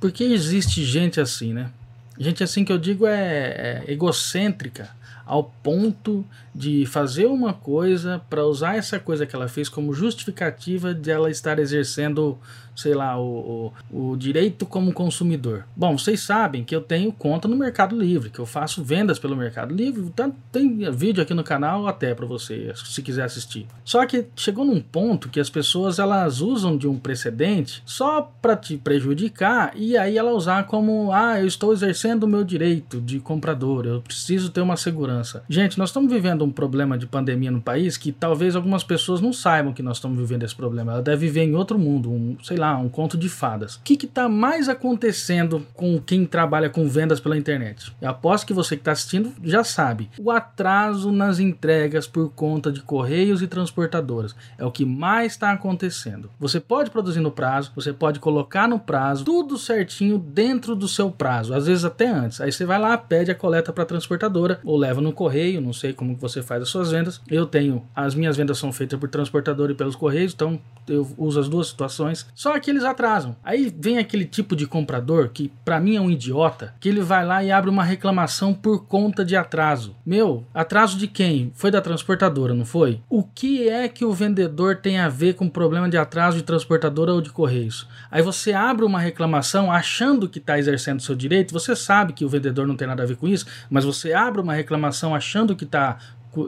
Porque existe gente assim, né? Gente assim que eu digo é, é egocêntrica ao ponto de fazer uma coisa para usar essa coisa que ela fez como justificativa de ela estar exercendo sei lá, o, o, o, direito como consumidor. Bom, vocês sabem que eu tenho conta no Mercado Livre, que eu faço vendas pelo Mercado Livre, tanto tem vídeo aqui no canal até para você, se quiser assistir. Só que chegou num ponto que as pessoas elas usam de um precedente só para te prejudicar e aí ela usar como, ah, eu estou exercendo o meu direito de comprador, eu preciso ter uma segurança. Gente, nós estamos vivendo um problema de pandemia no país que talvez algumas pessoas não saibam que nós estamos vivendo esse problema. Ela deve viver em outro mundo, um, sei lá, um conto de fadas. O que está mais acontecendo com quem trabalha com vendas pela internet? Eu aposto que você que está assistindo já sabe. O atraso nas entregas por conta de correios e transportadoras é o que mais está acontecendo. Você pode produzir no prazo, você pode colocar no prazo, tudo certinho dentro do seu prazo, às vezes até antes. Aí você vai lá, pede a coleta para a transportadora ou leva no correio, não sei como você faz as suas vendas. Eu tenho, as minhas vendas são feitas por transportadora e pelos correios, então eu uso as duas situações. Só que eles atrasam. Aí vem aquele tipo de comprador que para mim é um idiota, que ele vai lá e abre uma reclamação por conta de atraso. Meu, atraso de quem? Foi da transportadora, não foi? O que é que o vendedor tem a ver com problema de atraso de transportadora ou de correios? Aí você abre uma reclamação achando que está exercendo seu direito, você sabe que o vendedor não tem nada a ver com isso, mas você abre uma reclamação achando que está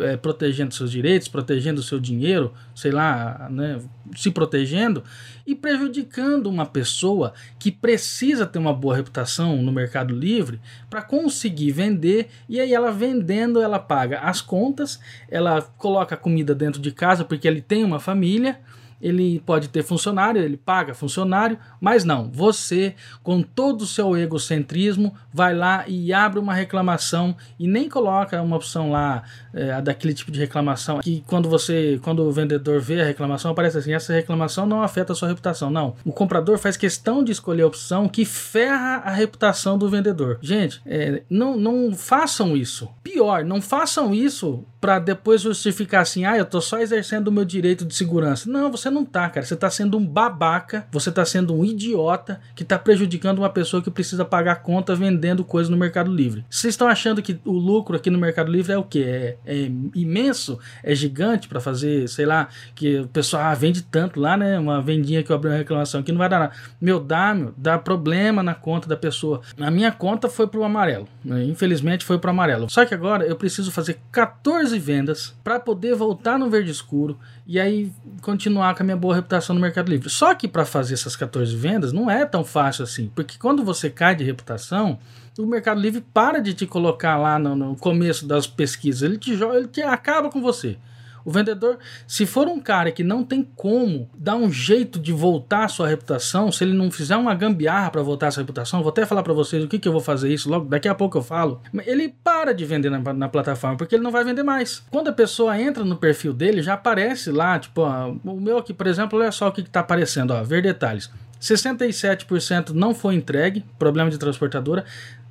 é, protegendo seus direitos, protegendo seu dinheiro, sei lá, né, se protegendo e prejudicando uma pessoa que precisa ter uma boa reputação no Mercado Livre para conseguir vender e aí ela vendendo ela paga as contas, ela coloca a comida dentro de casa porque ele tem uma família ele pode ter funcionário, ele paga funcionário, mas não, você, com todo o seu egocentrismo, vai lá e abre uma reclamação e nem coloca uma opção lá é, daquele tipo de reclamação que quando você, quando o vendedor vê a reclamação, aparece assim: essa reclamação não afeta a sua reputação. Não, o comprador faz questão de escolher a opção que ferra a reputação do vendedor. Gente, é, não, não façam isso. Pior, não façam isso para depois justificar assim: ah, eu tô só exercendo o meu direito de segurança. Não, você não tá, cara. Você tá sendo um babaca, você tá sendo um idiota que tá prejudicando uma pessoa que precisa pagar conta vendendo coisas no Mercado Livre. Vocês estão achando que o lucro aqui no Mercado Livre é o que? É, é, imenso? É gigante para fazer, sei lá, que o pessoal ah, vende tanto lá, né? Uma vendinha que eu abri uma reclamação aqui não vai dar nada. Meu, dá, meu, dá problema na conta da pessoa. A minha conta foi pro amarelo. Né? Infelizmente foi pro amarelo. Só que agora eu preciso fazer 14 vendas para poder voltar no verde escuro e aí continuar com a minha boa reputação no Mercado Livre. Só que para fazer essas 14 vendas não é tão fácil assim, porque quando você cai de reputação, o Mercado Livre para de te colocar lá no, no começo das pesquisas, ele te joga, ele te acaba com você. O vendedor, se for um cara que não tem como dar um jeito de voltar a sua reputação, se ele não fizer uma gambiarra para voltar a sua reputação, vou até falar para vocês o que, que eu vou fazer isso, logo daqui a pouco eu falo. Ele para de vender na, na, plataforma porque ele não vai vender mais. Quando a pessoa entra no perfil dele, já aparece lá, tipo, ó, o meu aqui, por exemplo, olha só o que, está aparecendo, ó, ver detalhes. 67% não foi entregue, problema de transportadora.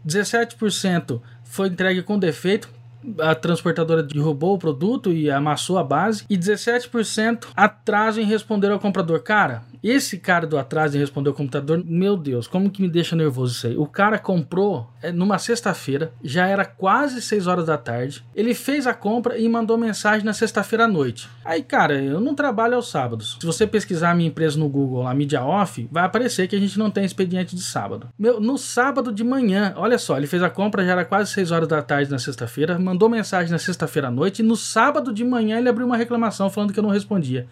17% foi entregue com defeito, a transportadora derrubou o produto e amassou a base, e 17% atraso em responder ao comprador. Cara, esse cara do atraso em responder ao computador, meu Deus, como que me deixa nervoso isso aí. O cara comprou é, numa sexta-feira, já era quase 6 horas da tarde. Ele fez a compra e mandou mensagem na sexta-feira à noite. Aí, cara, eu não trabalho aos sábados. Se você pesquisar a minha empresa no Google, a Media Off, vai aparecer que a gente não tem expediente de sábado. Meu, no sábado de manhã, olha só, ele fez a compra, já era quase 6 horas da tarde na sexta-feira, mandou mensagem na sexta-feira à noite e no sábado de manhã ele abriu uma reclamação falando que eu não respondia.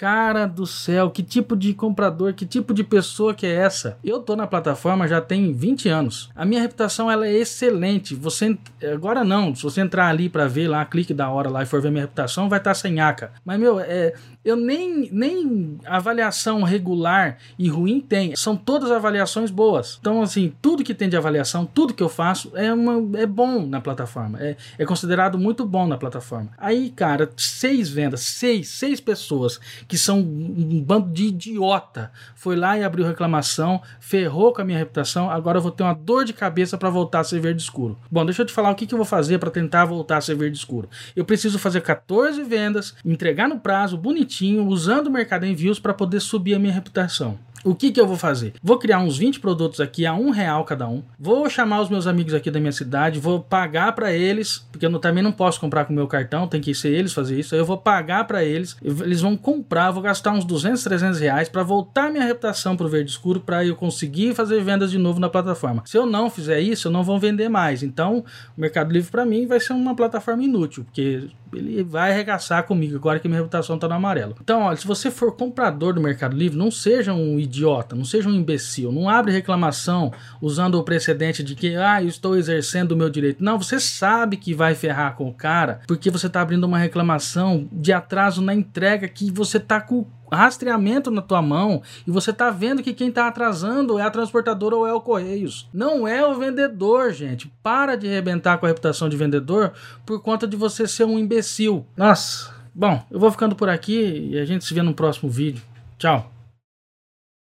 Cara do céu, que tipo de comprador, que tipo de pessoa que é essa? Eu tô na plataforma já tem 20 anos. A minha reputação ela é excelente. Você agora não, se você entrar ali para ver lá, clique da hora lá e for ver minha reputação, vai estar tá sem aca. Mas meu, é, eu nem nem avaliação regular e ruim tem. São todas avaliações boas. Então assim, tudo que tem de avaliação, tudo que eu faço é uma é bom na plataforma. É, é considerado muito bom na plataforma. Aí, cara, seis vendas, seis, seis pessoas que são um bando de idiota. Foi lá e abriu reclamação, ferrou com a minha reputação, agora eu vou ter uma dor de cabeça para voltar a ser verde escuro. Bom, deixa eu te falar o que, que eu vou fazer para tentar voltar a ser verde escuro. Eu preciso fazer 14 vendas, entregar no prazo, bonitinho, usando o Mercado Envios para poder subir a minha reputação. O que, que eu vou fazer? Vou criar uns 20 produtos aqui a um real cada um. Vou chamar os meus amigos aqui da minha cidade, vou pagar para eles, porque eu também não posso comprar com o meu cartão, tem que ser eles fazer isso. Eu vou pagar para eles, eles vão comprar, vou gastar uns 200, 300 reais para voltar minha reputação pro verde escuro para eu conseguir fazer vendas de novo na plataforma. Se eu não fizer isso, eu não vou vender mais. Então, o Mercado Livre para mim vai ser uma plataforma inútil, porque ele vai arregaçar comigo agora que minha reputação tá no amarelo. Então, olha, se você for comprador do Mercado Livre, não seja um idiota, não seja um imbecil, não abre reclamação usando o precedente de que, ah, eu estou exercendo o meu direito. Não, você sabe que vai ferrar com o cara, porque você tá abrindo uma reclamação de atraso na entrega que você tá com rastreamento na tua mão e você tá vendo que quem tá atrasando é a transportadora ou é o Correios. Não é o vendedor, gente. Para de arrebentar com a reputação de vendedor por conta de você ser um imbecil. Nossa. Bom, eu vou ficando por aqui e a gente se vê no próximo vídeo. Tchau.